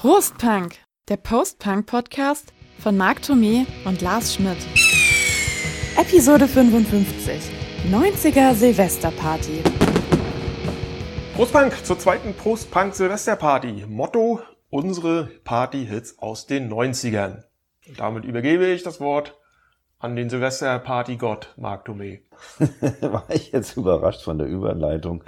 Prostpunk, der Postpunk-Podcast von Marc Thomé und Lars Schmidt. Episode 55, 90er Silvesterparty. Prostpunk zur zweiten Prostpunk Silvesterparty. Motto, unsere Party-Hits aus den 90ern. Und damit übergebe ich das Wort an den Silvesterparty-Gott Marc Thomé. War ich jetzt überrascht von der Überleitung.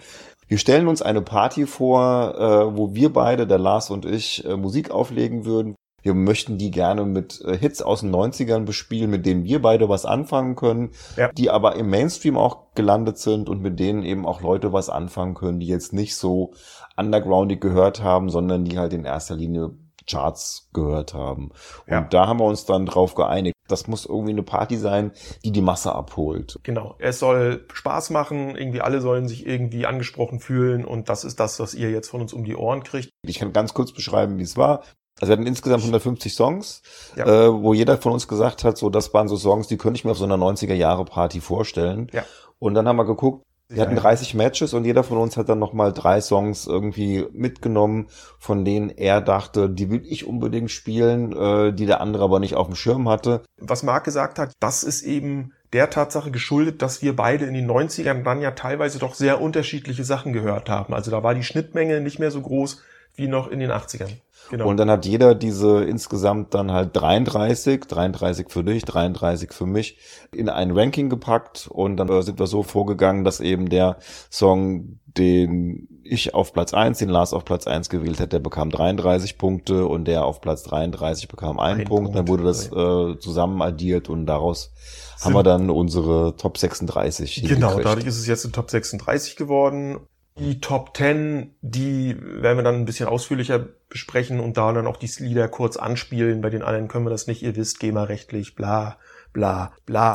Wir stellen uns eine Party vor, äh, wo wir beide, der Lars und ich, äh, Musik auflegen würden. Wir möchten die gerne mit äh, Hits aus den 90ern bespielen, mit denen wir beide was anfangen können, Ja. die aber im Mainstream auch gelandet sind und mit denen eben auch Leute was anfangen können, die jetzt nicht so undergroundig gehört haben, sondern die halt in erster Linie Charts gehört haben. Und Ja. da haben wir uns dann drauf geeinigt. Das muss irgendwie eine Party sein, die die Masse abholt. Genau. Es soll Spaß machen, irgendwie alle sollen sich irgendwie angesprochen fühlen und das ist das, was ihr jetzt von uns um die Ohren kriegt. Ich kann ganz kurz beschreiben, wie es war. Also wir hatten insgesamt 150 Songs, Ja. äh, wo jeder von uns gesagt hat, so das waren so Songs, die könnte ich mir auf so einer 90er Jahre Party vorstellen. Ja. Und dann haben wir geguckt, wir hatten 30 Matches und jeder von uns hat dann nochmal drei Songs irgendwie mitgenommen, von denen er dachte, die will ich unbedingt spielen, äh, die der andere aber nicht auf dem Schirm hatte. Was Marc gesagt hat, das ist eben der Tatsache geschuldet, dass wir beide in den 90ern dann ja teilweise doch sehr unterschiedliche Sachen gehört haben. Also da war die Schnittmenge nicht mehr so groß wie noch in den 80ern. Genau. Und dann hat jeder diese insgesamt dann halt 33, 33 für dich, 33 für mich, in ein Ranking gepackt und dann sind wir so vorgegangen, dass eben der Song, den ich auf Platz 1, den Lars auf Platz 1 gewählt hat, der bekam 33 Punkte und der auf Platz 33 bekam einen Ein Punkt. Punkt. Dann wurde das äh, zusammen addiert und daraus haben wir dann unsere Top 36 Genau, dadurch ist es jetzt in Top 36 geworden. Die Top 10, die werden wir dann ein bisschen ausführlicher besprechen und da dann auch die Lieder kurz anspielen. Bei den anderen können wir das nicht, ihr wisst, GEMA-rechtlich, bla, bla, bla.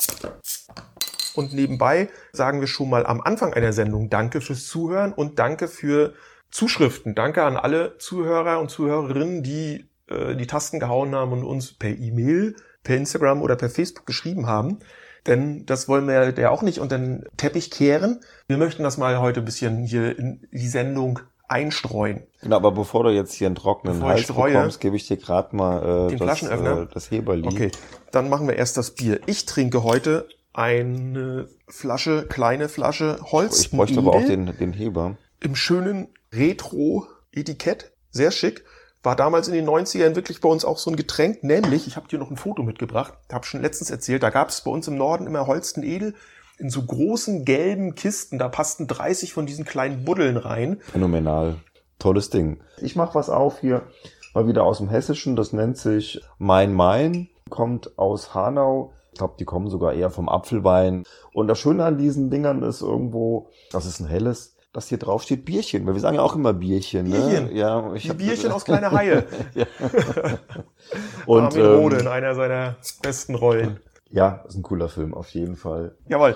Und nebenbei sagen wir schon mal am Anfang einer Sendung Danke fürs Zuhören und Danke für Zuschriften. Danke an alle Zuhörer und Zuhörerinnen, die äh, die Tasten gehauen haben und uns per E-Mail, per Instagram oder per Facebook geschrieben haben. Denn das wollen wir ja auch nicht unter den Teppich kehren. Wir möchten das mal heute ein bisschen hier in die Sendung einstreuen. Genau, aber bevor du jetzt hier einen trockenen Bevor Hals streue, bekommst, gebe ich dir gerade mal äh, das, äh, das Heberli. Okay, dann machen wir erst das Bier. Ich trinke heute eine Flasche, kleine Flasche Holz. Ich bräuchte aber auch den, den Heber. im schönen Retro-Etikett. Sehr schick. War damals in den 90ern wirklich bei uns auch so ein Getränk. Nämlich, ich habe dir noch ein Foto mitgebracht, habe schon letztens erzählt, da gab es bei uns im Norden immer Holsten Edel in so großen gelben Kisten. Da passten 30 von diesen kleinen Buddeln rein. Phänomenal. Tolles Ding. Ich mache was auf hier, mal wieder aus dem Hessischen. Das nennt sich Mein Main. Kommt aus Hanau. Ich glaube, die kommen sogar eher vom Apfelwein. Und das Schöne an diesen Dingern ist irgendwo, das ist ein helles, dass hier drauf steht Bierchen. Weil wir sagen ja auch immer Bierchen. Ne? Bierchen. Ja, ich Die hab- Bierchen aus kleiner Haie. Und Armin Rode in ähm, einer seiner besten Rollen. ja, ist ein cooler Film auf jeden Fall. Jawohl.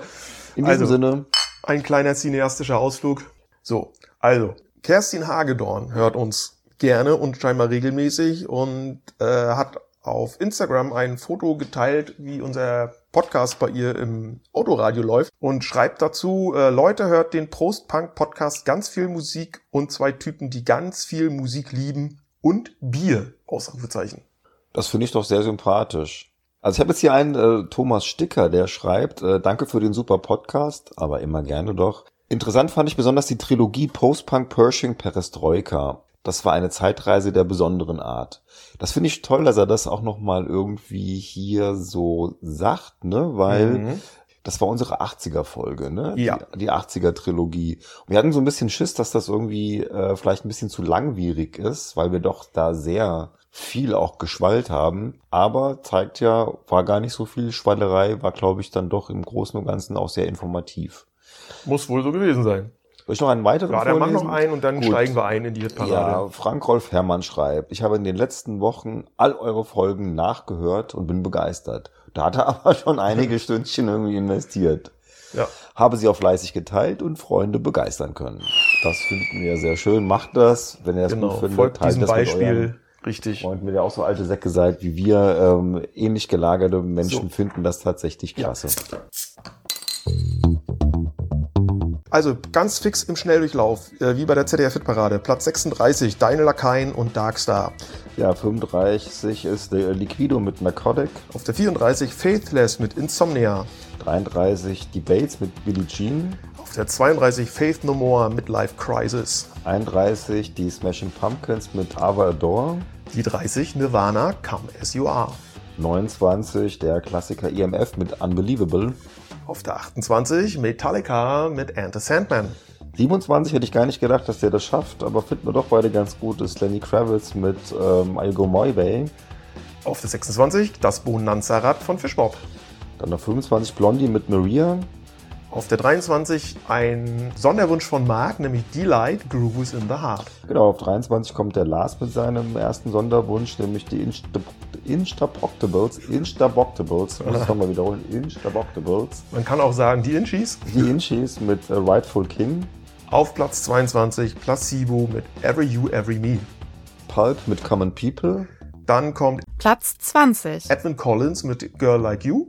In diesem Also, Sinne, Ein kleiner cineastischer Ausflug. So, also, Kerstin Hagedorn hört uns gerne und scheinbar regelmäßig und äh, hat auf Instagram ein Foto geteilt, wie unser Podcast bei ihr im Autoradio läuft und schreibt dazu, äh, Leute, hört den Prost-Punk-Podcast, ganz viel Musik und zwei Typen, die ganz viel Musik lieben und Bier, Ausrufezeichen. Das finde ich doch sehr sympathisch. Also ich habe jetzt hier einen äh, Thomas Sticker, der schreibt, äh, danke für den super Podcast, aber immer gerne doch. Interessant fand ich besonders die Trilogie Post-Punk, Pershing, Perestroika. Das war eine Zeitreise der besonderen Art. Das finde ich toll, dass er das auch nochmal irgendwie hier so sagt, ne? Weil Mhm. das war unsere 80er-Folge, ne? Ja. Die, die 80er-Trilogie. Und wir hatten so ein bisschen Schiss, dass das irgendwie äh, vielleicht ein bisschen zu langwierig ist, weil wir doch da sehr viel auch geschwallt haben. Aber zeigt ja, war gar nicht so viel Schwallerei, war, glaube ich, dann doch im Großen und Ganzen auch sehr informativ. Muss wohl so gewesen sein. Soll ich noch einen weiteren Ja, dann mach vorlesen? noch einen und dann Gut. steigen wir ein in die Hitparade. Ja, Frank Rolf Herrmann schreibt, ich habe in den letzten Wochen all eure Folgen nachgehört und bin begeistert. Da hat er aber schon einige Stündchen irgendwie investiert. ja. Habe sie auch fleißig geteilt und Freunde begeistern können. Das finden wir sehr schön. Macht das, wenn ihr das Genau, gut findet. folgt teilt diesem das Beispiel. Richtig. Freunden, wenn ihr auch so alte Säcke seid wie wir, ähm, ähnlich gelagerte Menschen So. finden das tatsächlich Ja. Also ganz fix im Schnelldurchlauf, äh, wie bei der ZDF-Hitparade. Platz 36, Deine Lakaien und Darkstar. Ja, 35 ist der Liquido mit Narcotic. Auf der 34, Faithless mit Insomnia. 33 Debates mit Billie Jean. Auf der 32, Faith No More mit Life Crisis. 31 die Smashing Pumpkins mit Ava Adore. Die 30, Nirvana, Come As You Are. 29 der Klassiker EMF mit Unbelievable. Auf der 28 Metallica mit Enter Sandman. 27 hätte ich gar nicht gedacht, dass der das schafft, aber finden wir doch beide ganz gut, ist Lenny Kravitz mit ähm, I'll Go My Way. Auf der 26 das Bonanza-Rad von Fishbob. Dann auf 25 Blondie mit Maria. Auf der 23 ein Sonderwunsch von Mark, nämlich Delight, Grooves in the Heart. Genau, auf 23 kommt der Lars mit seinem ersten Sonderwunsch, nämlich die Insta Instaboctables. Instaboctables, ich muss es nochmal wiederholen. Instaboctables. Man kann auch sagen, die Inchis. Die Inchis mit äh, Rightful King. Auf Platz 22 Placebo mit Every You, Every Me. Pulp mit Common People. Dann kommt Platz 20. Edwin Collins mit Girl Like You.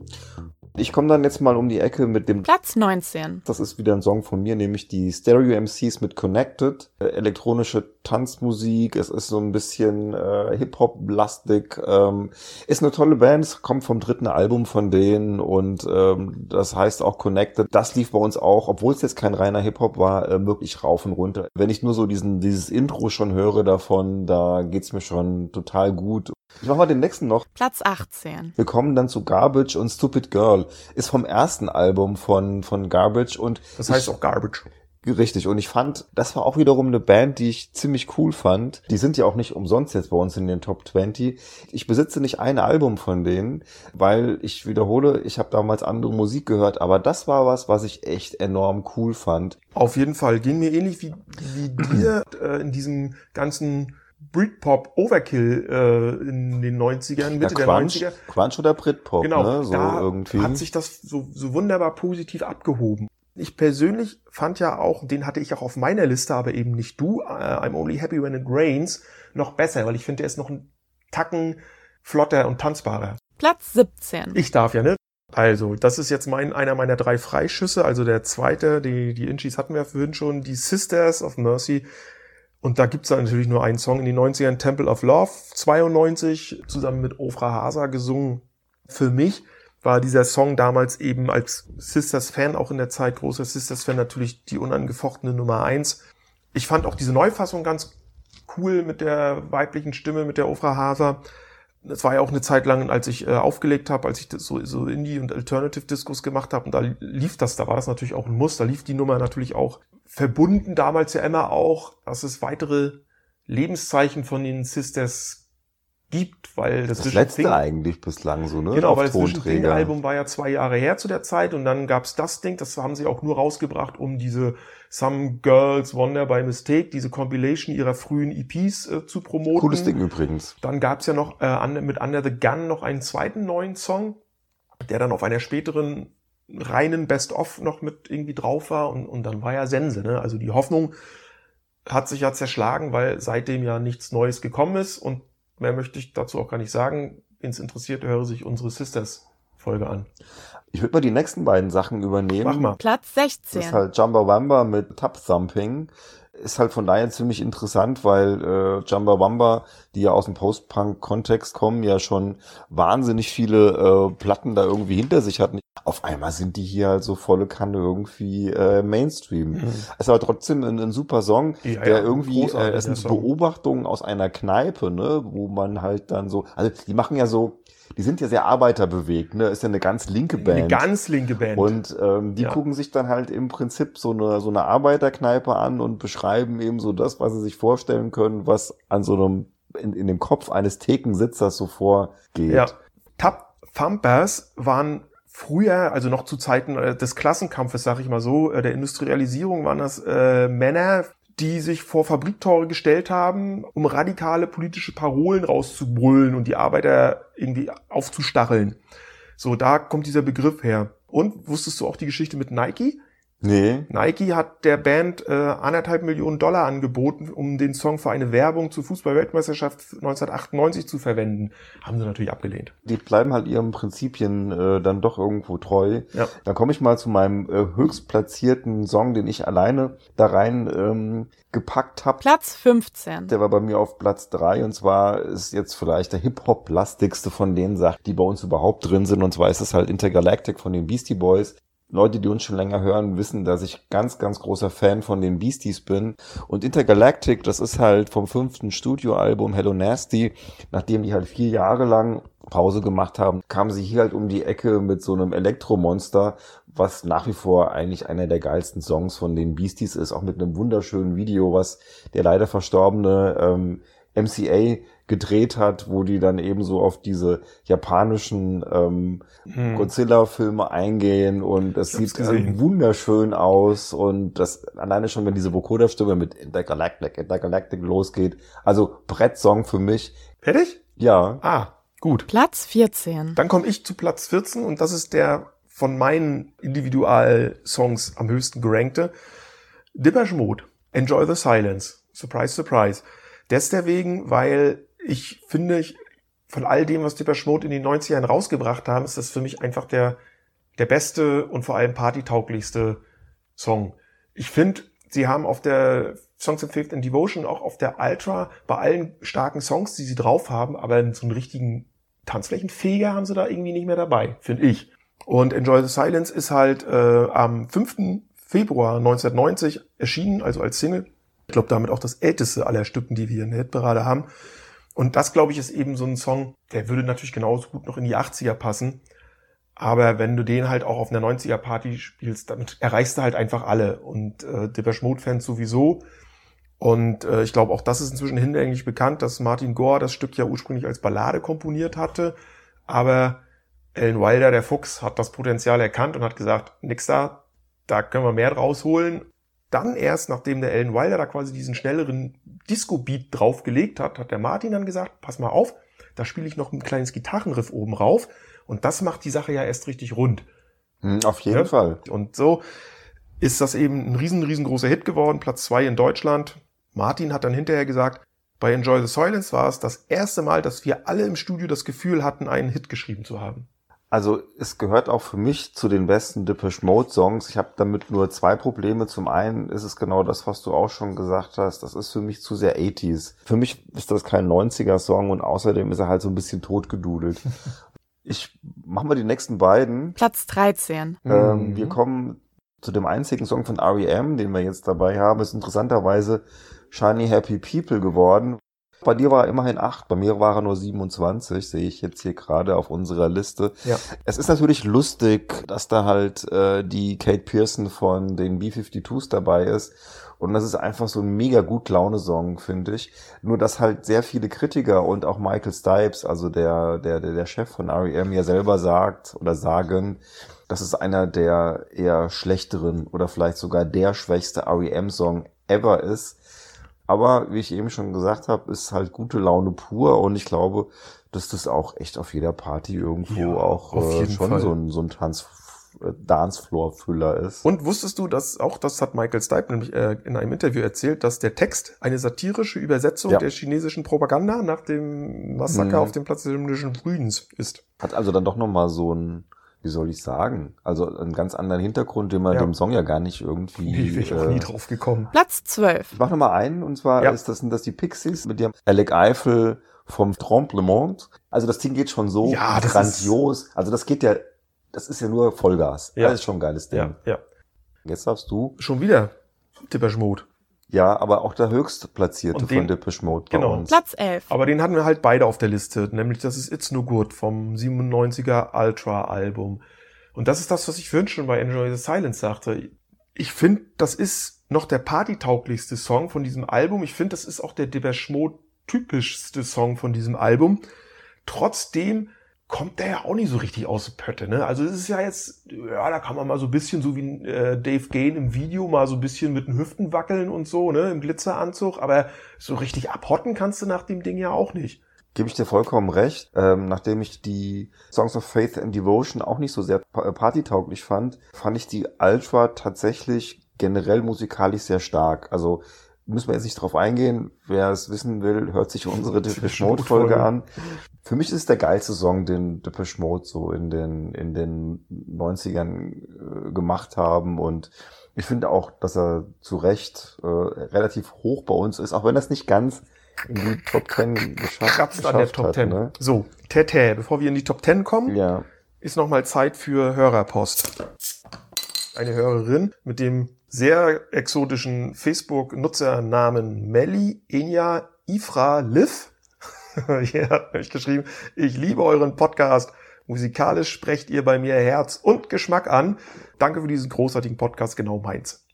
Ich komme dann jetzt mal um die Ecke mit dem Platz 19. Das ist wieder ein Song von mir, nämlich die Stereo MCs mit Connected. Äh, elektronische Tanzmusik, es ist so ein bisschen äh, Hip-Hop-lastig. Ähm, ist eine tolle Band, es kommt vom dritten Album von denen und ähm, das heißt auch Connected. Das lief bei uns auch, obwohl es jetzt kein reiner Hip-Hop war, äh, wirklich rauf und runter. Wenn ich nur so diesen dieses Intro schon höre davon, da geht's mir schon total gut. Ich mach mal den nächsten noch. Platz 18. Wir kommen dann zu Garbage und Stupid Girl. Ist vom ersten Album von, von Garbage und. Das heißt ich, auch Garbage. Richtig. Und ich fand, das war auch wiederum eine Band, die ich ziemlich cool fand. Die sind ja auch nicht umsonst jetzt bei uns in den Top 20. Ich besitze nicht ein Album von denen, weil ich wiederhole, ich habe damals andere Musik gehört, aber das war was, was ich echt enorm cool fand. Auf jeden Fall. Ging mir ähnlich wie, wie dir äh, in diesem ganzen Britpop Overkill äh, in den 90ern, Mitte ja, Quanch, der 90er. Quanch oder Britpop, genau, ne? So da irgendwie. hat sich das so, so wunderbar positiv abgehoben. Ich persönlich fand ja auch, den hatte ich auch auf meiner Liste, aber eben nicht du, uh, I'm Only Happy When It Rains, noch besser, weil ich finde, der ist noch ein Tacken flotter und tanzbarer. Platz 17. Ich darf ja, ne? Also, das ist jetzt mein, einer meiner drei Freischüsse, also der zweite, die, die Inchis hatten wir vorhin schon, die Sisters of Mercy und da gibt's dann natürlich nur einen Song in den 90ern, Temple of Love, 92, zusammen mit Ofra Hasa gesungen. Für mich war dieser Song damals eben als Sisters-Fan, auch in der Zeit großer Sisters-Fan, natürlich die unangefochtene Nummer eins. Ich fand auch diese Neufassung ganz cool mit der weiblichen Stimme, mit der Ofra Hasa. Das war ja auch eine Zeit lang, als ich äh, aufgelegt habe, als ich das so, so Indie- und Alternative-Discos gemacht habe. Und da lief das, da war das natürlich auch ein Muss. Da lief die Nummer natürlich auch verbunden damals ja immer auch, dass es weitere Lebenszeichen von den Sisters gibt, weil das, das letzte Thing, eigentlich bislang so, ne? Genau, weil das Vision Album war ja zwei Jahre her zu der Zeit und dann gab's das Ding, das haben sie auch nur rausgebracht, um diese Some Girls Wonder by Mistake, diese Compilation ihrer frühen EPs äh, zu promoten. Cooles Ding übrigens. Dann gab's ja noch äh, mit Under the Gun noch einen zweiten neuen Song, der dann auf einer späteren reinen Best-of noch mit irgendwie drauf war und, und dann war ja Sense. Ne? Also die Hoffnung hat sich ja zerschlagen, weil seitdem ja nichts Neues gekommen ist und mehr möchte ich dazu auch gar nicht sagen. Wen es interessiert, höre sich unsere Sisters-Folge an. Ich würde mal die nächsten beiden Sachen übernehmen. Mach mal. Platz 16. Das ist halt Jumba Wamba mit Tap Thumping ist halt von daher ziemlich interessant, weil äh, Jumba Wamba, die ja aus dem Post-Punk-Kontext kommen, ja schon wahnsinnig viele äh, Platten da irgendwie hinter sich hatten. Auf einmal sind die hier halt so volle Kanne irgendwie äh, Mainstream. Mhm. Es war trotzdem ein, ein super Song, ja, der ja, irgendwie, äh, es sind Beobachtungen aus einer Kneipe, ne, wo man halt dann so, also die machen ja so, die sind ja sehr arbeiterbewegt, ne? Ist ja eine ganz linke Band. Eine ganz linke Band. Und ähm, die ja. gucken sich dann halt im Prinzip so eine so eine Arbeiterkneipe an und beschreiben eben so das, was sie sich vorstellen können, was an so einem in, in dem Kopf eines Thekensitzers so vorgeht. Ja. Tap Thumpers waren früher, also noch zu Zeiten äh, des Klassenkampfes, sag ich mal so, äh, der Industrialisierung waren das äh, Männer, die sich vor Fabriktore gestellt haben, um radikale politische Parolen rauszubrüllen und die Arbeiter irgendwie aufzustacheln. So, da kommt dieser Begriff her. Und wusstest du auch die Geschichte mit Nike? Nee. Nike hat der Band äh, anderthalb Millionen Dollar angeboten, um den Song für eine Werbung zur Fußball-Weltmeisterschaft 1998 zu verwenden. Haben sie natürlich abgelehnt. Die bleiben halt ihren Prinzipien äh, dann doch irgendwo treu. Ja. Dann komme ich mal zu meinem äh, höchst platzierten Song, den ich alleine da rein ähm, gepackt habe. Platz 15. Der war bei mir auf Platz drei und zwar ist jetzt vielleicht der Hip-Hop-lastigste von den Sachen, die bei uns überhaupt drin sind und zwar ist es halt Intergalactic von den Beastie Boys. Leute, die uns schon länger hören, wissen, dass ich ganz, ganz großer Fan von den Beasties bin. Und Intergalactic, das ist halt vom fünften Studioalbum Hello Nasty. Nachdem die halt vier Jahre lang Pause gemacht haben, kamen sie hier halt um die Ecke mit so einem Elektromonster, was nach wie vor eigentlich einer der geilsten Songs von den Beasties ist, auch mit einem wunderschönen Video, was der leider verstorbene ähm, MCA gedreht hat, wo die dann eben so auf diese japanischen ähm, Hm. Godzilla-Filme eingehen und hab's sieht gesehen. wunderschön aus und das alleine schon, wenn diese Vokoda-Stimme mit Intergalactic, Intergalactic losgeht. Also Brettsong für mich. Fertig? Ja, Ah, gut. Platz 14. Dann komme ich zu Platz 14 und das ist der von meinen Individual-Songs am höchsten gerankte. Depeche Mode. Enjoy the Silence. Surprise, surprise. Deswegen, weil ich finde, ich, von all dem, was Depeche Mode in den 90ern rausgebracht haben, ist das für mich einfach der, der beste und vor allem partytauglichste Song. Ich finde, sie haben auf der Songs of Faith and Devotion, auch auf der Ultra, bei allen starken Songs, die sie drauf haben, aber so einen richtigen Tanzflächenfeger haben sie da irgendwie nicht mehr dabei, finde ich. Und Enjoy the Silence ist halt äh, am 5. Februar 1990 erschienen, also als Single. Ich glaube, damit auch das älteste aller Stücken, die wir in der Hitparade haben. Und das, glaube ich, ist eben so ein Song, der würde natürlich genauso gut noch in die 80er passen. Aber wenn du den halt auch auf einer 90er Party spielst, damit erreichst du halt einfach alle. Und äh, Depeche Mode Fans sowieso. Und äh, ich glaube, auch das ist inzwischen hinlänglich bekannt, dass Martin Gore das Stück ja ursprünglich als Ballade komponiert hatte. Aber Alan Wilder, der Fuchs, hat das Potenzial erkannt und hat gesagt, nix da, da können wir mehr draus holen. Dann erst, nachdem der Alan Wilder da quasi diesen schnelleren Disco-Beat draufgelegt hat, hat der Martin dann gesagt, pass mal auf, da spiele ich noch ein kleines Gitarrenriff oben rauf. Und das macht die Sache ja erst richtig rund. hm, auf jeden Ja. Fall. Und so ist das eben ein riesen, riesengroßer Hit geworden, Platz zwei in Deutschland. Martin hat dann hinterher gesagt, bei Enjoy the Silence war es das erste Mal, dass wir alle im Studio das Gefühl hatten, einen Hit geschrieben zu haben. Also es gehört auch für mich zu den besten Depeche Mode Songs. Ich habe damit nur zwei Probleme. Zum einen ist es genau das, was du auch schon gesagt hast. Das ist für mich zu sehr 80s. Für mich ist das kein 90er Song und außerdem ist er halt so ein bisschen totgedudelt. Ich mach mal die nächsten beiden. Platz 13. Ähm, Mhm. wir kommen zu dem einzigen Song von R.E.M., den wir jetzt dabei haben. Ist interessanterweise Shiny Happy People geworden. Bei dir war er immerhin acht, bei mir war er nur 27, sehe ich jetzt hier gerade auf unserer Liste. Ja. Es ist natürlich lustig, dass da halt äh, die Kate Pearson von den B-52s dabei ist. Und das ist einfach so ein mega gut Laune-Song, finde ich. Nur, dass halt sehr viele Kritiker und auch Michael Stipes, also der, der, der, der Chef von R.E.M. ja selber sagt oder sagen, das ist einer der eher schlechteren oder vielleicht sogar der schwächste R.E.M.-Song ever ist. Aber wie ich eben schon gesagt habe, ist halt gute Laune pur und ich glaube, dass das auch echt auf jeder Party irgendwo Ja, auch äh, schon Fall. so ein, so ein Tanz, äh, Dancefloor-Füller ist. Und wusstest du, dass auch das hat Michael Stipe nämlich äh, in einem Interview erzählt, dass der Text eine satirische Übersetzung Ja. der chinesischen Propaganda nach dem Massaker Mhm. auf dem Platz des himmlischen Friedens ist. Hat also dann doch nochmal so ein, wie soll ich sagen, also einen ganz anderen Hintergrund, den man Ja. dem Song ja gar nicht irgendwie. Nee, wäre ich auch äh, nie drauf gekommen. Platz 12. Ich mach noch mal einen, und zwar Ja. ist das, sind das die Pixies mit dem Alec Eiffel vom Tremblement. Also das Ding geht schon so Ja, grandios. Also das geht ja, das ist ja nur Vollgas. Ja. Das ist schon ein geiles Ding. Ja, ja. Jetzt darfst du. Schon wieder Mode. Ja, aber auch der höchst platzierte Und den- von Depeche Mode bei genau. uns. Platz 11. Aber den hatten wir halt beide auf der Liste, nämlich das ist It's No Good vom 97er Ultra Album. Und das ist das, was ich vorhin schon bei Enjoy the Silence sagte. Ich finde, das ist noch der partytauglichste Song von diesem Album. Ich finde, das ist auch der Depeche Mode typischste Song von diesem Album. Trotzdem kommt der ja auch nicht so richtig aus der Pötte, ne? Also es ist ja jetzt, ja, da kann man mal so ein bisschen, so wie äh, Dave Gain im Video, mal so ein bisschen mit den Hüften wackeln und so, ne, im Glitzeranzug, aber so richtig abhotten kannst du nach dem Ding ja auch nicht. Gebe ich dir vollkommen recht. Ähm, nachdem ich die Songs of Faith and Devotion auch nicht so sehr äh, partytauglich fand, fand ich die Ultra tatsächlich generell musikalisch sehr stark. Also müssen wir jetzt nicht drauf eingehen. Wer es wissen will, hört sich unsere Depeche Mode Folge an. Für mich ist es der geilste Song, den Depeche Mode so in den, in den 90ern äh, gemacht haben und ich finde auch, dass er zu Recht äh, relativ hoch bei uns ist, auch wenn das nicht ganz in die Top Ten geschafft, Kratzt an der Top hat, Ten. Ne? So, Tete, bevor wir in die Top Ten kommen, Ja, ist nochmal Zeit für Hörerpost. Eine Hörerin mit dem sehr exotischen Facebook-Nutzernamen Melly Enya Ifra Liv. Hier hat euch geschrieben, ich liebe euren Podcast. Musikalisch sprecht ihr bei mir Herz und Geschmack an. Danke für diesen großartigen Podcast, genau meins.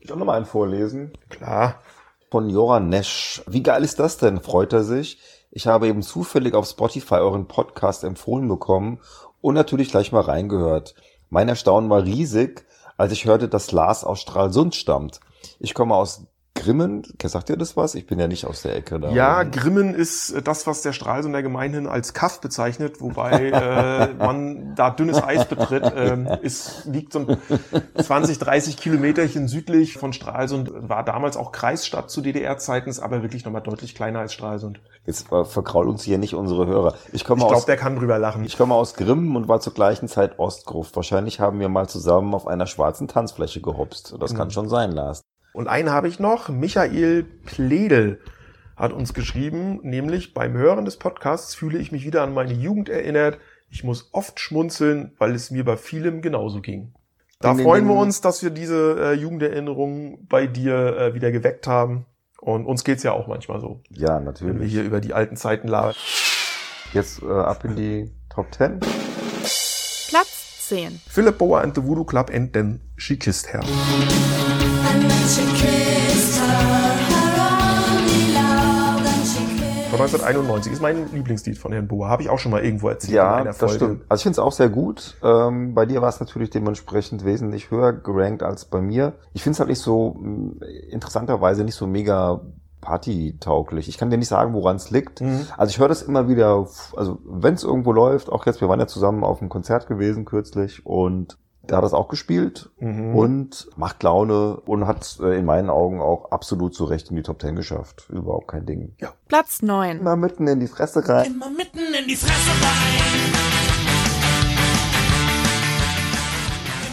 ich auch nochmal einen vorlesen. Klar. Von Joran Nesch. Wie geil ist das denn? Freut er sich. Ich habe eben zufällig auf Spotify euren Podcast empfohlen bekommen und natürlich gleich mal reingehört. Mein Erstaunen war riesig, als ich hörte, dass Lars aus Stralsund stammt. Ich komme aus Grimmen. Sagt ihr das was? Ich bin ja nicht aus der Ecke da. Ja, Grimmen ist äh, das, was der Stralsunder gemeinhin als Kaff bezeichnet, wobei äh, man da dünnes Eis betritt. Ähm, es liegt so ein 20, 30 Kilometerchen südlich von Stralsund, war damals auch Kreisstadt zu DDR-Zeiten, ist aber wirklich nochmal deutlich kleiner als Stralsund. Jetzt äh, verkraul uns hier nicht unsere Hörer. Ich komme Ich glaube, der kann drüber lachen. Ich komme aus Grimmen und war zur gleichen Zeit Ostgruft. Wahrscheinlich haben wir mal zusammen auf einer schwarzen Tanzfläche gehopst. Das kann Mhm. schon sein, Lars. Und einen habe ich noch, Michael Pledel hat uns geschrieben, nämlich beim Hören des Podcasts fühle ich mich wieder an meine Jugend erinnert. Ich muss oft schmunzeln, weil es mir bei vielem genauso ging. Da ding, freuen wir ding. uns, dass wir diese äh, Jugenderinnerungen bei dir äh, wieder geweckt haben. Und uns geht's ja auch manchmal so, Ja, wenn wir natürlich. hier über die alten Zeiten labern. Jetzt äh, ab in die Top 10. Platz 10. Philip Bower and the Voodoo Club and then She Kissed Her. Von 1991 ist mein Lieblingslied von Herrn Boer. Habe ich auch schon mal irgendwo erzählt Ja, das stimmt. Also ich finde es auch sehr gut. Ähm, bei dir war es natürlich dementsprechend wesentlich höher gerankt als bei mir. Ich finde es halt nicht so, mh, interessanterweise nicht so mega partytauglich. Ich kann dir nicht sagen, woran es liegt. Mhm. Also ich höre das immer wieder, also wenn es irgendwo läuft, auch jetzt, wir waren ja zusammen auf einem Konzert gewesen kürzlich und da hat das auch gespielt Mhm. und macht Laune und hat äh, in meinen Augen auch absolut zu Recht in die Top 10 geschafft. Überhaupt kein Ding. Platz 9. Mal mitten in die Fresse rein. Immer mitten in die Fresse rein.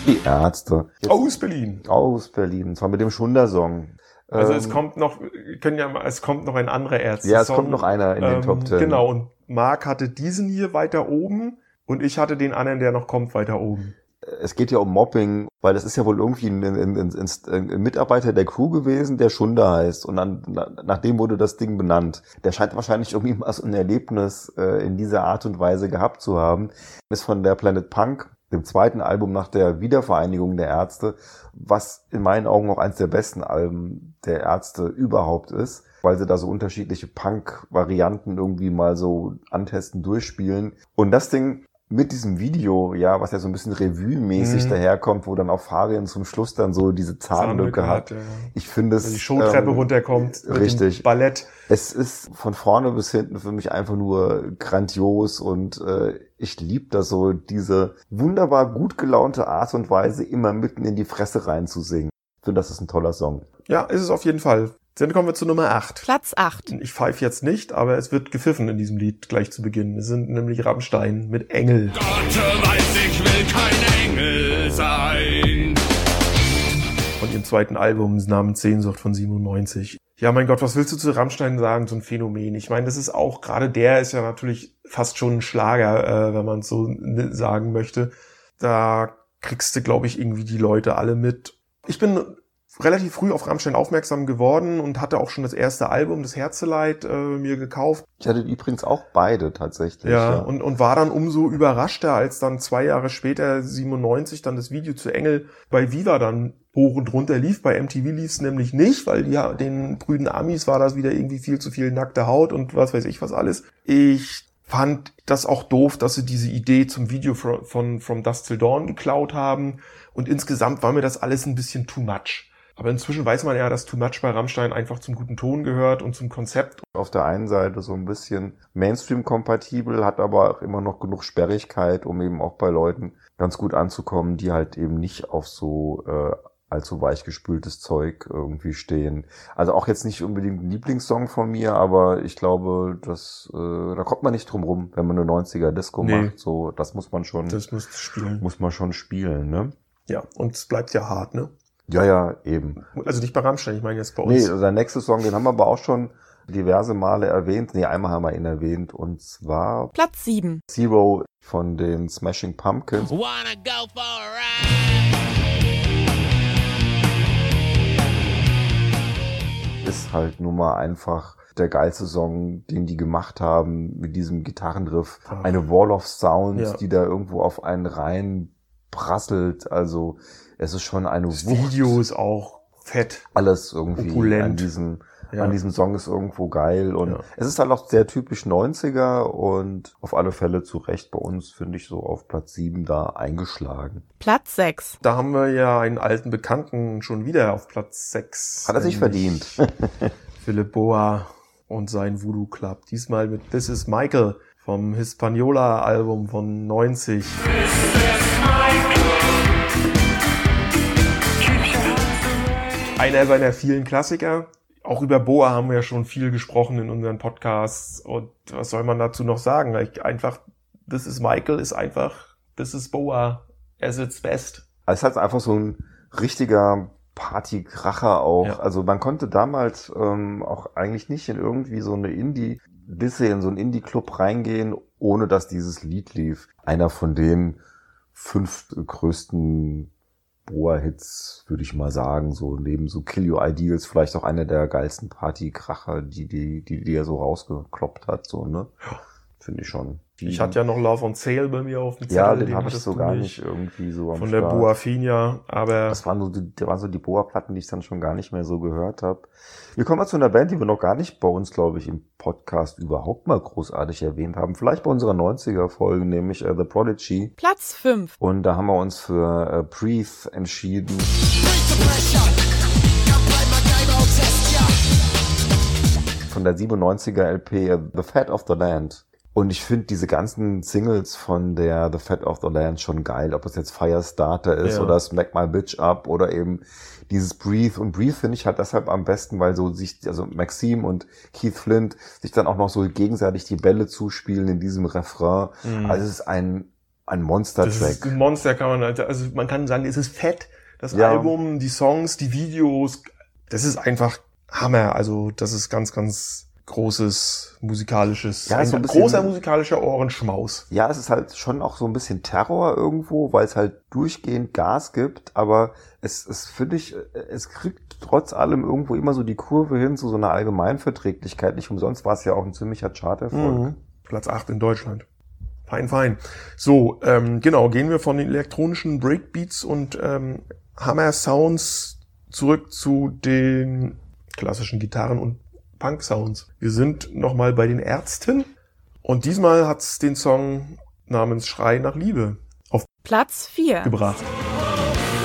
Die Ärzte. Jetzt Aus Berlin. aus Berlin. Und zwar mit dem Schunder-Song. Also Ähm, es kommt noch, wir können ja mal, es kommt noch ein anderer Ärzte. Ja, es kommt noch einer in den Top 10. Genau, und Marc hatte diesen hier weiter oben und ich hatte den anderen, der noch kommt, weiter oben. Es geht ja um Mobbing, weil das ist ja wohl irgendwie ein, ein, ein, ein, Mitarbeiter der Crew gewesen, der Schunder heißt. Und dann, na, nach dem wurde das Ding benannt. Der scheint wahrscheinlich irgendwie mal so ein Erlebnis äh, in dieser Art und Weise gehabt zu haben. Ist von der Planet Punk, dem zweiten Album nach der Wiedervereinigung der Ärzte, was in meinen Augen auch eines der besten Alben der Ärzte überhaupt ist, weil sie da so unterschiedliche Punk-Varianten irgendwie mal so antesten, durchspielen. Und das Ding mit diesem Video, ja, was ja so ein bisschen Revue-mäßig Mhm. daherkommt, wo dann auch Fabian zum Schluss dann so diese Zahnlücke hat. ja. Ich finde es. Wenn die Showtreppe ähm, runterkommt. richtig. Ballett. Es ist von vorne bis hinten für mich einfach nur grandios und äh, ich liebe das so, diese wunderbar gut gelaunte Art und Weise, immer mitten in die Fresse reinzusingen. Ich finde, das ist ein toller Song. Ja, ist es auf jeden Fall. Dann kommen wir zu Nummer 8. Platz 8. Ich pfeife jetzt nicht, aber es wird gepfiffen in diesem Lied gleich zu Beginn. Es sind nämlich Rammstein mit Engel. Gott weiß, ich will kein Engel sein. von ihrem zweiten Album namens Sehnsucht von 97. Ja, mein Gott, was willst du zu Rammstein sagen? So ein Phänomen. Ich meine, das ist auch, gerade der ist ja natürlich fast schon ein Schlager, äh, wenn man es so n- sagen möchte. Da kriegst du, glaube ich, irgendwie die Leute alle mit. Ich bin relativ früh auf Rammstein aufmerksam geworden und hatte auch schon das erste Album, das Herzeleid, äh, mir gekauft. Ich hatte übrigens auch beide tatsächlich. Ja, Und, und war dann umso überraschter, als dann zwei Jahre später, 97, dann das Video zu Engel bei Viva dann hoch und runter lief. Bei MTV lief es nämlich nicht, weil ja, den brüden Amis war das wieder irgendwie viel zu viel nackte Haut und was weiß ich was alles. Ich fand das auch doof, dass sie diese Idee zum Video von, von From Dust Till Dawn geklaut haben. Und insgesamt war mir das alles ein bisschen too much. Aber inzwischen weiß man ja, dass Too Much bei Rammstein einfach zum guten Ton gehört und zum Konzept. Auf der einen Seite so ein bisschen Mainstream-kompatibel, hat aber auch immer noch genug Sperrigkeit, um eben auch bei Leuten ganz gut anzukommen, die halt eben nicht auf so äh, allzu weichgespültes Zeug irgendwie stehen. Also auch jetzt nicht unbedingt ein Lieblingssong von mir, aber ich glaube, dass äh, da kommt man nicht drum rum, wenn man eine 90er Disco Nee. macht. So, das muss man schon, Das musst du spielen. muss man schon spielen, ne? Ja, und es bleibt ja hart, ne? Ja, ja, eben. Also nicht bei Rammstein, ich meine jetzt bei uns. Nee, also der nächste Song, den haben wir aber auch schon diverse Male erwähnt. Nee, einmal haben wir ihn erwähnt und zwar Platz 7. Zero von den Smashing Pumpkins. Wanna go for a ride? ist halt nun mal einfach der geilste Song, den die gemacht haben mit diesem Gitarrenriff. Eine Wall of Sound, Ja. die da irgendwo auf einen rein prasselt. Also es ist schon eine das Wucht. Video ist auch fett. Alles irgendwie Opulent. an diesem, Ja. an diesem Song ist irgendwo geil. Und Ja. es ist halt auch sehr typisch 90er und auf alle Fälle zu Recht bei uns, finde ich, so auf Platz 7 da eingeschlagen. Platz 6. Da haben wir ja einen alten Bekannten schon wieder auf Platz 6. Hat er sich verdient. Philipp Boa und sein Voodoo Club. Diesmal mit This is Michael vom Hispaniola-Album von 90. Einer seiner vielen Klassiker. Auch über Boa haben wir ja schon viel gesprochen in unseren Podcasts. Und was soll man dazu noch sagen? Ich- Einfach, This is Michael ist einfach, This is Boa as its best. Es ist halt einfach so ein richtiger Partykracher auch. Ja. Also man konnte damals ähm, auch eigentlich nicht in irgendwie so eine Indie-Disse, in so einen Indie-Club reingehen, ohne dass dieses Lied lief. Einer von den fünf größten Boa-Hits, würde ich mal sagen, so neben so Kill Your Ideals, vielleicht auch einer der geilsten Partykracher, die, die, die, die er so rausgekloppt hat, so, ne? Finde ich schon. Die- Ich hatte ja noch Love on Sale bei mir auf dem Zettel. ja, den, habe ich so gar nicht irgendwie so am Von der Start. Boa Finia, aber Das waren so die, das waren so die Boa-Platten, die ich dann schon gar nicht mehr so gehört habe. Wir kommen mal zu einer Band, die wir noch gar nicht bei uns, glaube ich, im Podcast überhaupt mal großartig erwähnt haben. Vielleicht bei unserer 90er-Folge, nämlich äh, The Prodigy. Platz 5. Und da haben wir uns für äh, Breathe entschieden. Von der 97er LP äh, The Fat of the Land. Und ich finde diese ganzen Singles von der The Fat of the Land schon geil. Ob es jetzt Firestarter ist Ja. oder Smack My Bitch Up oder eben dieses Breathe. Und Breathe finde ich halt deshalb am besten, weil so sich, also Maxim und Keith Flint sich dann auch noch so gegenseitig die Bälle zuspielen in diesem Refrain. Also es ist ein, ein Monster-Track. ein Monster, kann man halt, also man kann sagen, es ist fett. Das Ja. Album, die Songs, die Videos, das ist einfach Hammer. Also das ist ganz, ganz großes musikalisches, Ja, so ein bisschen- großer musikalischer Ohrenschmaus. Ja, es ist halt schon auch so ein bisschen Terror irgendwo, weil es halt durchgehend Gas gibt, aber es, es finde ich, es kriegt trotz allem irgendwo immer so die Kurve hin zu so einer Allgemeinverträglichkeit. Nicht umsonst war es ja auch ein ziemlicher Charterfolg. Mhm. Platz 8 in Deutschland. Fein, fein. So, ähm, genau, gehen wir von den elektronischen Breakbeats und ähm, Hammer-Sounds zurück zu den klassischen Gitarren- und Punk-Sounds. Wir sind nochmal bei den Ärzten und diesmal hat's den Song namens Schrei nach Liebe Platz 4. gebracht.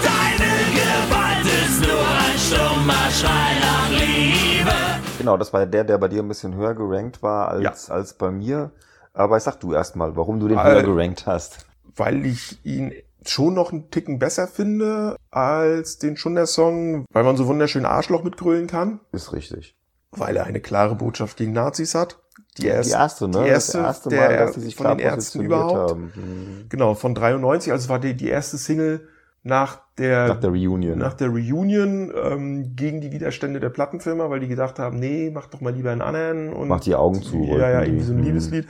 Deine Gewalt ist nur ein stummer Schrei nach Liebe. Genau, das war der, der bei dir ein bisschen höher gerankt war als, als bei mir. Aber sag du erstmal, warum du den Äh, höher gerankt hast. weil ich ihn schon noch einen Ticken besser finde als den Schunder-Song, weil man so wunderschön Arschloch mitgrölen kann. Ist richtig. Weil er eine klare Botschaft gegen Nazis hat. Die erste, die erste, ne? die erste, das erste der, Mal, dass sie sich von den Ärzten überhaupt. haben. Mhm. Genau, von 93, also es war die, die erste Single nach der, Nach der Reunion. nach der Reunion ähm, gegen die Widerstände der Plattenfirma, weil die gedacht haben, nee, mach doch mal lieber einen anderen. Und Mach die Augen zu. Ja, ja, irgendwie so ein Mhm. Liebeslied.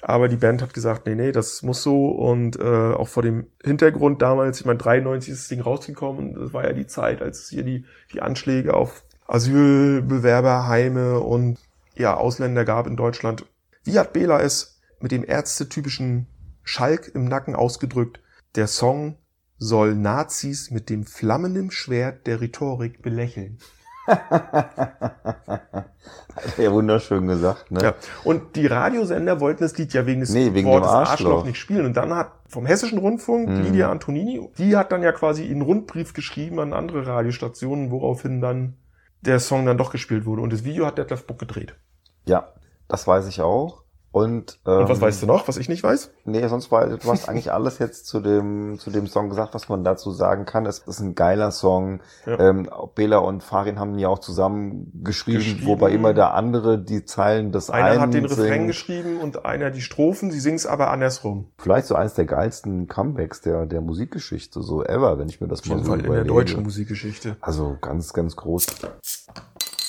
Aber die Band hat gesagt, nee, nee, das muss so. Und äh, auch vor dem Hintergrund damals, ich meine, 93 ist das Ding rausgekommen. Das war ja die Zeit, als es hier die, die Anschläge auf Asylbewerberheime und ja, Ausländer gab in Deutschland. Wie hat Bela es mit dem ärztetypischen Schalk im Nacken ausgedrückt? Der Song soll Nazis mit dem flammenden Schwert der Rhetorik belächeln. Ja, wunderschön gesagt, ne? Ja. Und die Radiosender wollten das Lied ja wegen des Nee, wegen Wortes Arschloch. Arschloch nicht spielen. Und dann hat vom Hessischen Rundfunk Mhm. Lydia Antonini, die hat dann ja quasi einen Rundbrief geschrieben an andere Radiostationen, woraufhin dann der Song dann doch gespielt wurde. Und das Video hat Detlef Book gedreht. Ja, das weiß ich auch. Und, ähm, Und was weißt du noch, was ich nicht weiß? Nee, sonst war, du hast eigentlich alles jetzt zu dem, zu dem Song gesagt, was man dazu sagen kann. Es ist ein geiler Song. Ja. Ähm, Bela und Farin haben ihn ja auch zusammen geschrieben, Geschrieben. wobei immer der andere die Zeilen des Einer einen hat den Refrain singt. geschrieben und einer die Strophen. Sie singen es aber andersrum. Vielleicht so eins der geilsten Comebacks der, der Musikgeschichte, so ever, wenn ich mir das Auf mal jeden so Fall in der überlege. deutschen Musikgeschichte. Also ganz, ganz groß.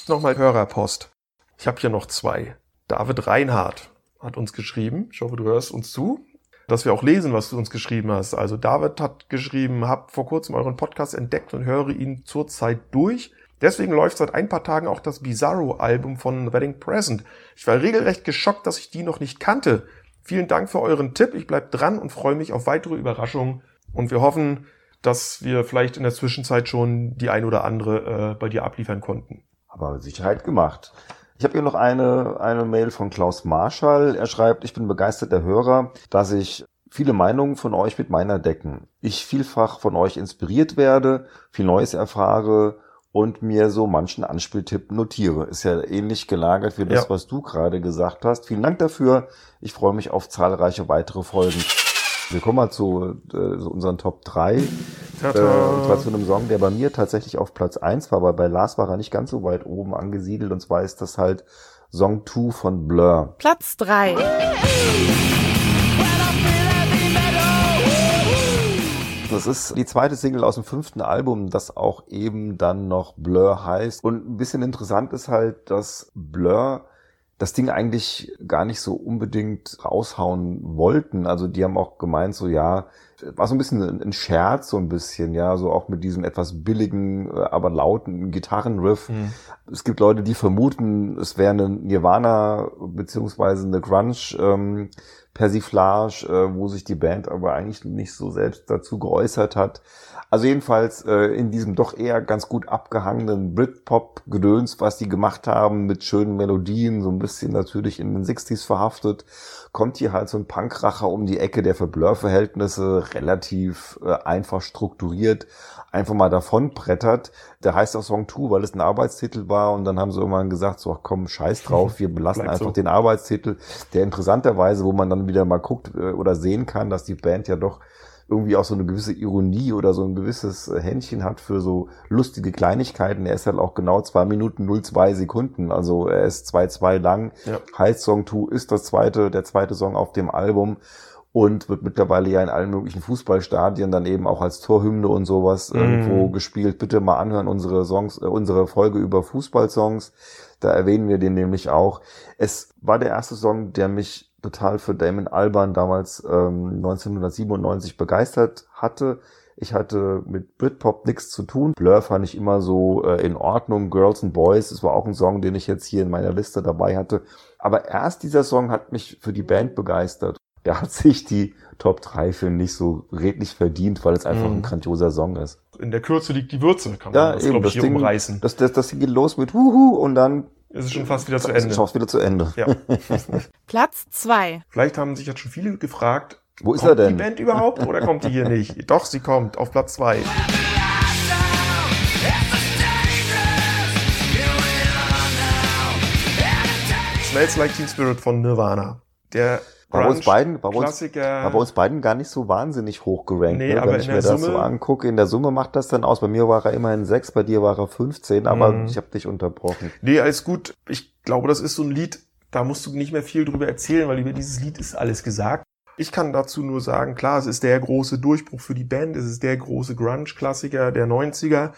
Nochmal Hörerpost. Ich habe hier noch zwei. David Reinhardt hat uns geschrieben. Ich hoffe, du hörst uns zu. Dass wir auch lesen, was du uns geschrieben hast. Also David hat geschrieben, hab vor kurzem euren Podcast entdeckt und höre ihn zurzeit durch. Deswegen läuft seit ein paar Tagen auch das Bizarro-Album von Wedding Present. Ich war regelrecht geschockt, dass ich die noch nicht kannte. Vielen Dank für euren Tipp. Ich bleib dran und freue mich auf weitere Überraschungen. Und wir hoffen, dass wir vielleicht in der Zwischenzeit schon die ein oder andere äh, bei dir abliefern konnten. aber mit Sicherheit gemacht. Ich habe hier noch eine, eine Mail von Klaus Marschall. Er schreibt, ich bin begeisterter Hörer, dass ich viele Meinungen von euch mit meiner decken. Ich vielfach von euch inspiriert werde, viel Neues erfahre und mir so manchen Anspieltipp notiere. Ist ja ähnlich gelagert wie das, Ja. was du gerade gesagt hast. Vielen Dank dafür. Ich freue mich auf zahlreiche weitere Folgen. Wir kommen mal zu, äh, zu unseren Top 3. Äh, und zwar zu einem Song, der bei mir tatsächlich auf Platz 1 war, aber bei Lars war er nicht ganz so weit oben angesiedelt. Und zwar ist das halt Song 2 von Blur. Platz 3. Das ist die zweite Single aus dem fünften Album, das auch eben dann noch Blur heißt. Und ein bisschen interessant ist halt, dass Blur das Ding eigentlich gar nicht so unbedingt raushauen wollten. Also die haben auch gemeint, so ja, war so ein bisschen ein Scherz, so ein bisschen, ja, so auch mit diesem etwas billigen, äh, aber lauten Gitarrenriff. Mhm. Es gibt Leute, die vermuten, es wäre eine Nirvana beziehungsweise eine Grunge ähm, Persiflage, äh, wo sich die Band aber eigentlich nicht so selbst dazu geäußert hat. Also jedenfalls äh, in diesem doch eher ganz gut abgehangenen Britpop-Gedöns, was die gemacht haben, mit schönen Melodien, so ein bisschen natürlich in den 60s verhaftet, kommt hier halt so ein Punkracher um die Ecke, der für Blur-Verhältnisse relativ äh, einfach strukturiert einfach mal davon brettert. Der heißt auch Song 2, weil es ein Arbeitstitel war und dann haben sie irgendwann gesagt, so ach komm, scheiß drauf, wir belassen einfach so. den Arbeitstitel, der interessanterweise, wo man dann wieder mal guckt äh, oder sehen kann, dass die Band ja doch irgendwie auch so eine gewisse Ironie oder so ein gewisses äh, Händchen hat für so lustige Kleinigkeiten. Er ist halt auch genau zwei Minuten 02 Sekunden, also er ist 2,2 lang. Ja. Heißt Song 2 ist das zweite, der zweite Song auf dem Album und wird mittlerweile ja in allen möglichen Fußballstadien dann eben auch als Torhymne und sowas Mhm. irgendwo gespielt. Bitte mal anhören unsere Songs, äh, unsere Folge über Fußballsongs. Da erwähnen wir den nämlich auch. Es war der erste Song, der mich total für Damon Albarn damals ähm, 1997 begeistert hatte. Ich hatte mit Britpop nichts zu tun. Blur fand ich immer so äh, in Ordnung. Girls and Boys, das war auch ein Song, den ich jetzt hier in meiner Liste dabei hatte. Aber erst dieser Song hat mich für die Band begeistert. Der hat sich die Top 3 finde ich so redlich verdient, weil es einfach Mhm. ein grandioser Song ist. In der Kürze liegt die Würze, kann man Ja, das, glaube das ich, hier Ding, umreißen. das, das, das geht los mit Huhu und dann Es ist schon fast wieder zu ist Ende. es wieder zu Ende. Ja. Platz 2. Vielleicht haben sich jetzt schon viele gefragt, Wo ist kommt er denn? die Band überhaupt oder kommt die hier nicht? Doch, sie kommt auf Platz zwei. Smells Like Teen Spirit von Nirvana. Der Bei uns beiden, bei uns, war bei uns beiden gar nicht so wahnsinnig hoch gerankt. Nee, ne? aber Wenn ich mir das so Summe- angucke, in der Summe macht das dann aus. Bei mir war er immerhin sechs, bei dir war er 15, aber Mhm. ich habe dich unterbrochen. Nee, alles gut. Ich glaube, das ist so ein Lied, da musst du nicht mehr viel drüber erzählen, weil über dieses Lied ist alles gesagt. Ich kann dazu nur sagen, klar, es ist der große Durchbruch für die Band, es ist der große Grunge-Klassiker der 90er.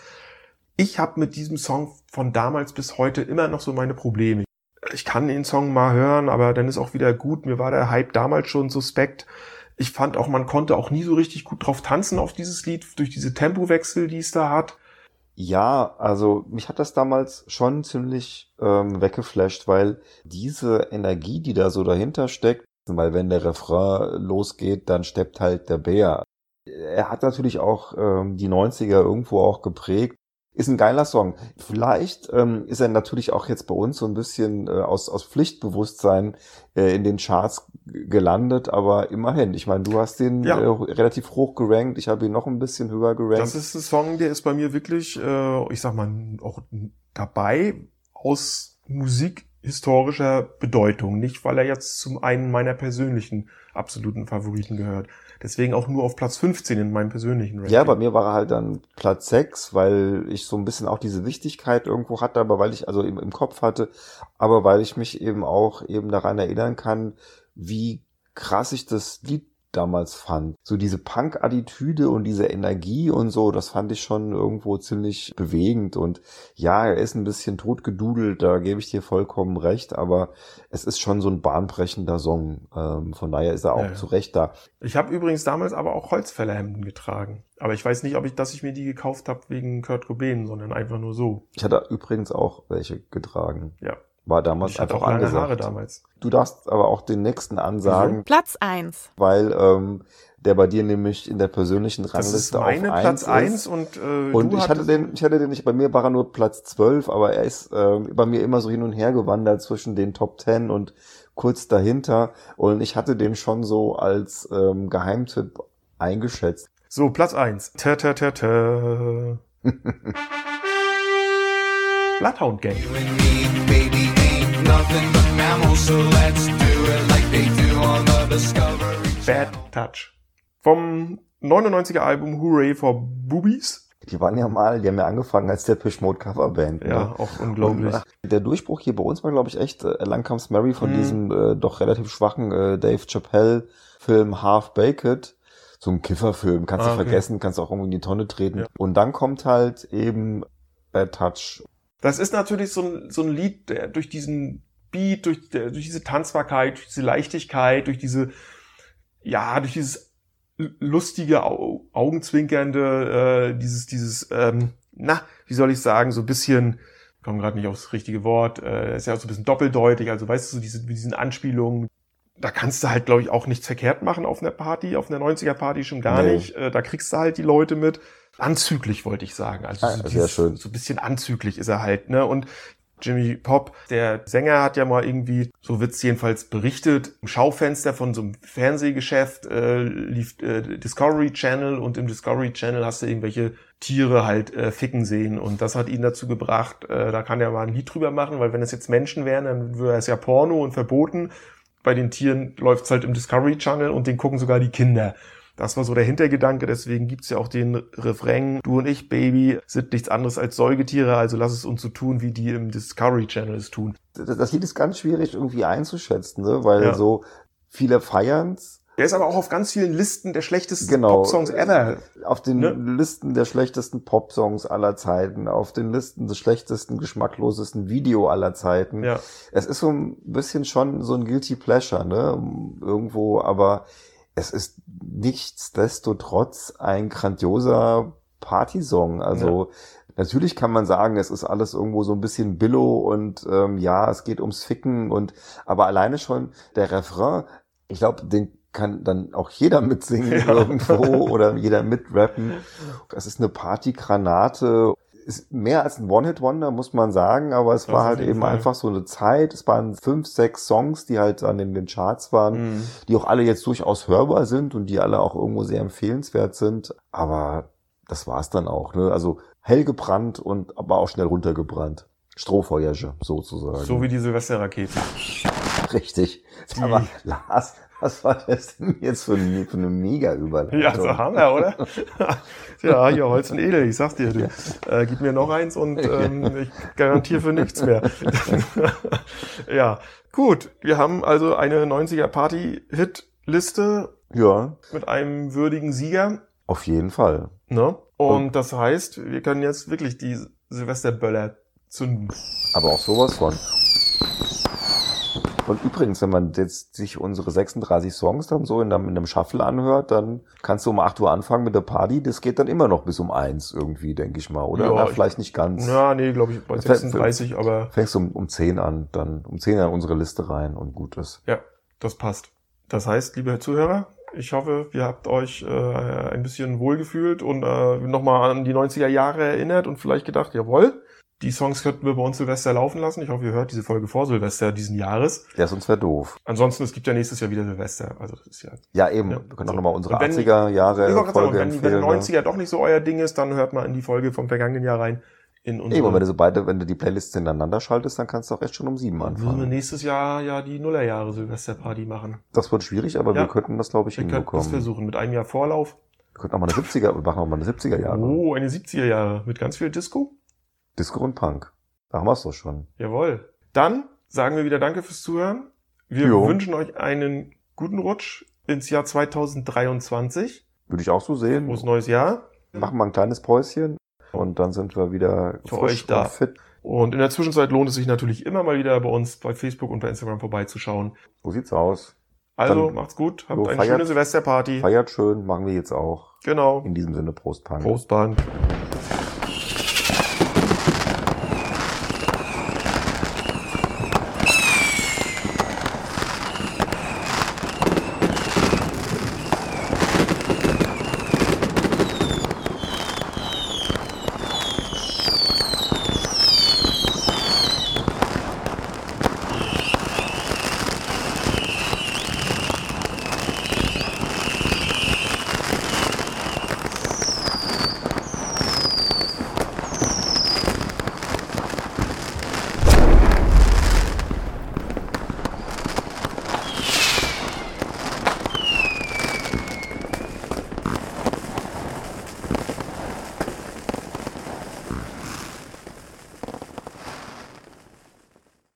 Ich habe mit diesem Song von damals bis heute immer noch so meine Probleme. Ich kann den Song mal hören, aber dann ist auch wieder gut. Mir war der Hype damals schon suspekt. Ich fand auch, man konnte auch nie so richtig gut drauf tanzen auf dieses Lied, durch diese Tempowechsel, die es da hat. Ja, also mich hat das damals schon ziemlich ähm, weggeflasht, weil diese Energie, die da so dahinter steckt, weil wenn der Refrain losgeht, dann steppt halt der Bär. Er hat natürlich auch ähm, die 90er irgendwo auch geprägt. Ist ein geiler Song. Vielleicht ähm, ist er natürlich auch jetzt bei uns so ein bisschen äh, aus, aus Pflichtbewusstsein äh, in den Charts gelandet, aber immerhin. Ich meine, du hast den Ja. äh, relativ hoch gerankt, ich habe ihn noch ein bisschen höher gerankt. Das ist ein Song, der ist bei mir wirklich, äh, ich sag mal, auch dabei aus musikhistorischer Bedeutung. Nicht, weil er jetzt zum einen meiner persönlichen absoluten Favoriten gehört. Deswegen auch nur auf Platz 15 in meinem persönlichen Ranking. Ja, bei mir war er halt dann Platz 6, weil ich so ein bisschen auch diese Wichtigkeit irgendwo hatte, aber weil ich also im, im Kopf hatte, aber weil ich mich eben auch eben daran erinnern kann, wie krass ich das Lied damals fand. So diese Punk-Attitüde und diese Energie und so, das fand ich schon irgendwo ziemlich bewegend. Und ja, er ist ein bisschen totgedudelt, da gebe ich dir vollkommen recht, aber es ist schon so ein bahnbrechender Song. Ähm, von daher ist er auch Ja, zu Recht da. Ich habe übrigens damals aber auch Holzfällerhemden getragen. Aber ich weiß nicht, ob ich, dass ich mir die gekauft habe wegen Kurt Cobain, sondern einfach nur so. Ich hatte übrigens auch welche getragen. Ja. War damals Ich hatte einfach auch lange angesagt. Haare damals. Du darfst aber auch den nächsten ansagen, Platz 1. weil ähm, der bei dir nämlich in der persönlichen Das Rangliste ist meine auf Platz 1 1 ist. und, äh, Und du ich hatte den, ich hatte den nicht, bei mir war er nur Platz 12, aber er ist ähm, bei mir immer so hin und her gewandert zwischen den Top 10 und kurz dahinter. Und ich hatte den schon so als ähm, Geheimtipp eingeschätzt. So, Platz 1. Ta ta ta ta. Bloodhound Gang. Nothing but mammals, so let's do it like they do on the Discovery Bad Touch. Vom 99er Album Hooray for Boobies. Die waren ja mal, die haben ja angefangen als der Mode Coverband. ne? Ja, auch unglaublich. Und, äh, der Durchbruch hier bei uns war, glaube ich, echt äh, Lang Comes Mary von Mhm. diesem äh, doch relativ schwachen äh, Dave Chappelle-Film Half Baked. So ein Kifferfilm, kannst Ah, du okay. vergessen, kannst auch irgendwie in die Tonne treten. Ja. Und dann kommt halt eben Bad Touch. Das ist natürlich so ein, so ein Lied, der durch diesen Beat, durch, der, durch diese Tanzbarkeit, durch diese Leichtigkeit, durch diese, ja, durch dieses lustige, au, augenzwinkernde, äh, dieses, dieses, ähm, na, wie soll ich sagen, so ein bisschen, ich komme gerade nicht aufs richtige Wort, äh, ist ja auch so ein bisschen doppeldeutig, also weißt du, so diese, mit diesen Anspielungen, da kannst du halt, glaube ich, auch nichts verkehrt machen auf einer Party, auf einer 90er-Party schon gar Nee. nicht. Äh, da kriegst du halt die Leute mit. Anzüglich, wollte ich sagen. Also Ah, so, sehr dieses- schön. so ein bisschen anzüglich ist er halt, ne? Und Jimmy Pop, der Sänger, hat ja mal irgendwie, so wird's jedenfalls berichtet, im Schaufenster von so einem Fernsehgeschäft äh, lief äh, Discovery Channel und im Discovery Channel hast du irgendwelche Tiere halt äh, ficken sehen und das hat ihn dazu gebracht, äh, da kann er mal ein Lied drüber machen, weil wenn es jetzt Menschen wären, dann wäre es ja Porno und verboten. Bei den Tieren läuft's halt im Discovery Channel und den gucken sogar die Kinder. Das war so der Hintergedanke, deswegen gibt's ja auch den Refrain, du und ich, Baby, sind nichts anderes als Säugetiere, also lass es uns so tun, wie die im Discovery Channel es tun. Das, Lied ist ganz schwierig irgendwie einzuschätzen, ne? weil Ja. so viele feiern's. Der ist aber auch auf ganz vielen Listen der schlechtesten Genau. Popsongs ever. Auf den Ne? Listen der schlechtesten Popsongs aller Zeiten, auf den Listen des schlechtesten, geschmacklosesten Video aller Zeiten. Ja. Es ist so ein bisschen schon so ein Guilty Pleasure, ne? Irgendwo, aber es ist nichtsdestotrotz ein grandioser Partysong. Also natürlich kann man sagen, es ist alles irgendwo so ein bisschen Billow und ähm, ja, es geht ums Ficken und aber alleine schon der Refrain, ich glaube, den kann dann auch jeder mitsingen Ja. irgendwo oder jeder mitrappen. Es ist eine Partygranate. Ist mehr als ein One-Hit-Wonder, muss man sagen, aber es Das war halt eben Fall. einfach so eine Zeit. Es waren fünf, sechs Songs, die halt dann in den Charts waren, Mhm. die auch alle jetzt durchaus hörbar sind und die alle auch irgendwo sehr empfehlenswert sind. Aber das war's dann auch. Ne? Also hell gebrannt und aber auch schnell runtergebrannt. Strohfeuerge, sozusagen. So wie die Silvesterrakete. Richtig. Die- Aber Lars, was war das denn jetzt für, eine- für eine Mega-Überleitung? Ja, so Hammer, oder? ja, hier Holz und Edel, ich sag's dir. Du, äh, gib mir noch eins und ähm, ich garantiere für nichts mehr. ja, gut. Wir haben also eine 90er Party-Hit-Liste ja, mit einem würdigen Sieger. auf jeden Fall. Ne? Und das heißt, wir können jetzt wirklich die Silvesterböller zünden. Aber auch sowas von. Und übrigens, wenn man jetzt sich unsere 36 Songs dann so in einem, in einem Shuffle anhört, dann kannst du um 8 Uhr anfangen mit der Party. Das geht dann immer noch bis um 1 irgendwie, denke ich mal, oder? Ja, Na, ich- vielleicht nicht ganz. Ja, nee, glaube ich, bei Das- 36, aber Fängst du um, um 10 an, dann um 10 an unsere Liste rein und gut ist. ja, das passt. Das heißt, liebe Zuhörer, Ich hoffe, ihr habt euch äh, ein bisschen wohlgefühlt und äh, nochmal an die 90er Jahre erinnert und vielleicht gedacht, jawohl, die Songs könnten wir bei uns Silvester laufen lassen. Ich hoffe, ihr hört diese Folge vor Silvester diesen Jahres. Ja, sonst wäre doof. Ansonsten, es gibt ja nächstes Jahr wieder Silvester. Also das ist ja. Ja, eben. Ja, Wir können so. auch nochmal unsere Und wenn- 80er Jahre Folge sagen, wenn, empfehlen. ne? 90er doch nicht so euer Ding ist, dann hört mal in die Folge vom vergangenen Jahr rein. In unsere, Eben, wenn du so beide, wenn du die Playlists hintereinander schaltest, dann kannst du auch echt schon um sieben dann müssen wir anfangen. nächstes Jahr ja die Nullerjahre Silvesterparty machen. Das wird schwierig, aber Ja. wir könnten das, glaube ich, Wir könnten das hinbekommen. versuchen mit einem Jahr Vorlauf. Wir könnten auch mal eine 70er, wir machen auch mal eine 70er Jahre. Oh, eine 70er Jahre mit ganz viel Disco. Disco und Punk. Da haben wir es doch schon. Jawohl. Dann sagen wir wieder Danke fürs Zuhören. Wir Jo. wünschen euch einen guten Rutsch ins Jahr 2023. Würde ich auch so sehen. Frohes neues Jahr. Machen wir ein kleines Päuschen und dann sind wir wieder Für euch da. und fit. Und in der Zwischenzeit lohnt es sich natürlich immer mal wieder bei uns bei Facebook und bei Instagram vorbeizuschauen. So sieht's aus. Also Dann- macht's gut, habt Jo, eine feiert- schöne Silvesterparty. Feiert schön, machen wir jetzt auch. Genau. In diesem Sinne, Prost Punk. Prostbahn.